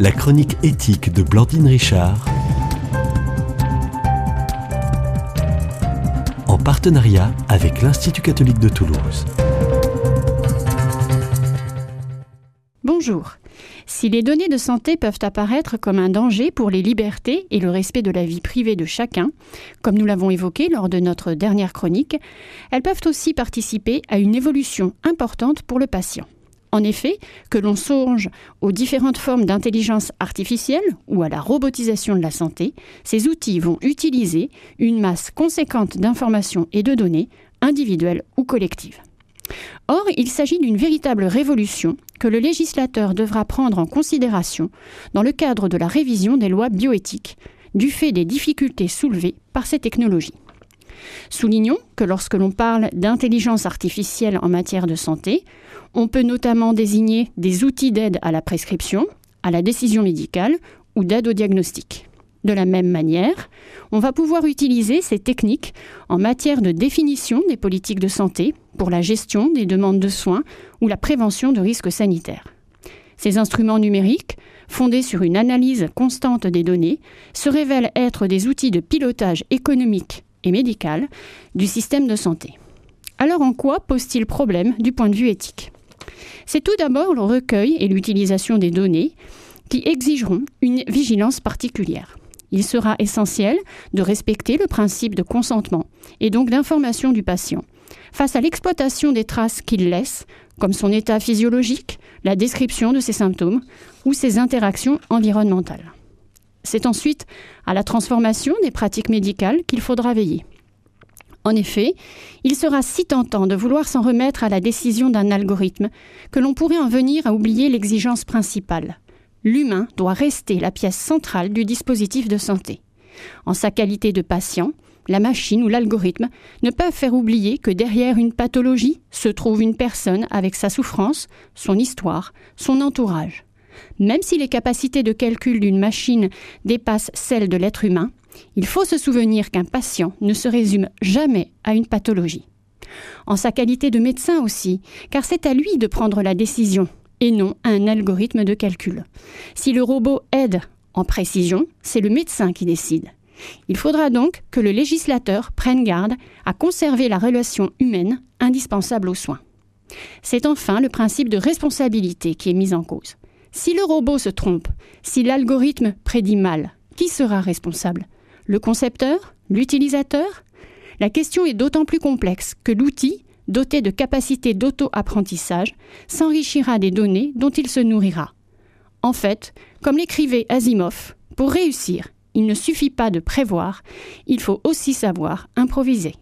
la chronique éthique de Blandine Richard, en partenariat avec l'Institut catholique de Toulouse. Bonjour. Si les données de santé peuvent apparaître comme un danger pour les libertés et le respect de la vie privée de chacun, comme nous l'avons évoqué lors de notre dernière chronique, elles peuvent aussi participer à une évolution importante pour le patient. En effet, que l'on songe aux différentes formes d'intelligence artificielle ou à la robotisation de la santé, ces outils vont utiliser une masse conséquente d'informations et de données, individuelles ou collectives. Or, il s'agit d'une véritable révolution que le législateur devra prendre en considération dans le cadre de la révision des lois bioéthiques, du fait des difficultés soulevées par ces technologies. Soulignons que lorsque l'on parle d'intelligence artificielle en matière de santé, on peut notamment désigner des outils d'aide à la prescription, à la décision médicale ou d'aide au diagnostic. De la même manière, on va pouvoir utiliser ces techniques en matière de définition des politiques de santé pour la gestion des demandes de soins ou la prévention de risques sanitaires. Ces instruments numériques, fondés sur une analyse constante des données, se révèlent être des outils de pilotage économique et médical du système de santé. Alors en quoi pose-t-il problème du point de vue éthique? C'est tout d'abord le recueil et l'utilisation des données qui exigeront une vigilance particulière. Il sera essentiel de respecter le principe de consentement et donc d'information du patient face à l'exploitation des traces qu'il laisse, comme son état physiologique, la description de ses symptômes ou ses interactions environnementales. C'est ensuite à la transformation des pratiques médicales qu'il faudra veiller. En effet, il sera si tentant de vouloir s'en remettre à la décision d'un algorithme que l'on pourrait en venir à oublier l'exigence principale. L'humain doit rester la pièce centrale du dispositif de santé. En sa qualité de patient, la machine ou l'algorithme ne peuvent faire oublier que derrière une pathologie se trouve une personne avec sa souffrance, son histoire, son entourage. Même si les capacités de calcul d'une machine dépassent celles de l'être humain, il faut se souvenir qu'un patient ne se résume jamais à une pathologie. En sa qualité de médecin aussi, car c'est à lui de prendre la décision et non à un algorithme de calcul. Si le robot aide en précision, c'est le médecin qui décide. Il faudra donc que le législateur prenne garde à conserver la relation humaine indispensable aux soins. C'est enfin le principe de responsabilité qui est mis en cause. Si le robot se trompe, si l'algorithme prédit mal, qui sera responsable? Le concepteur? L'utilisateur? La question est d'autant plus complexe que l'outil, doté de capacités d'auto-apprentissage, s'enrichira des données dont il se nourrira. En fait, comme l'écrivait Asimov, pour réussir, il ne suffit pas de prévoir, il faut aussi savoir improviser.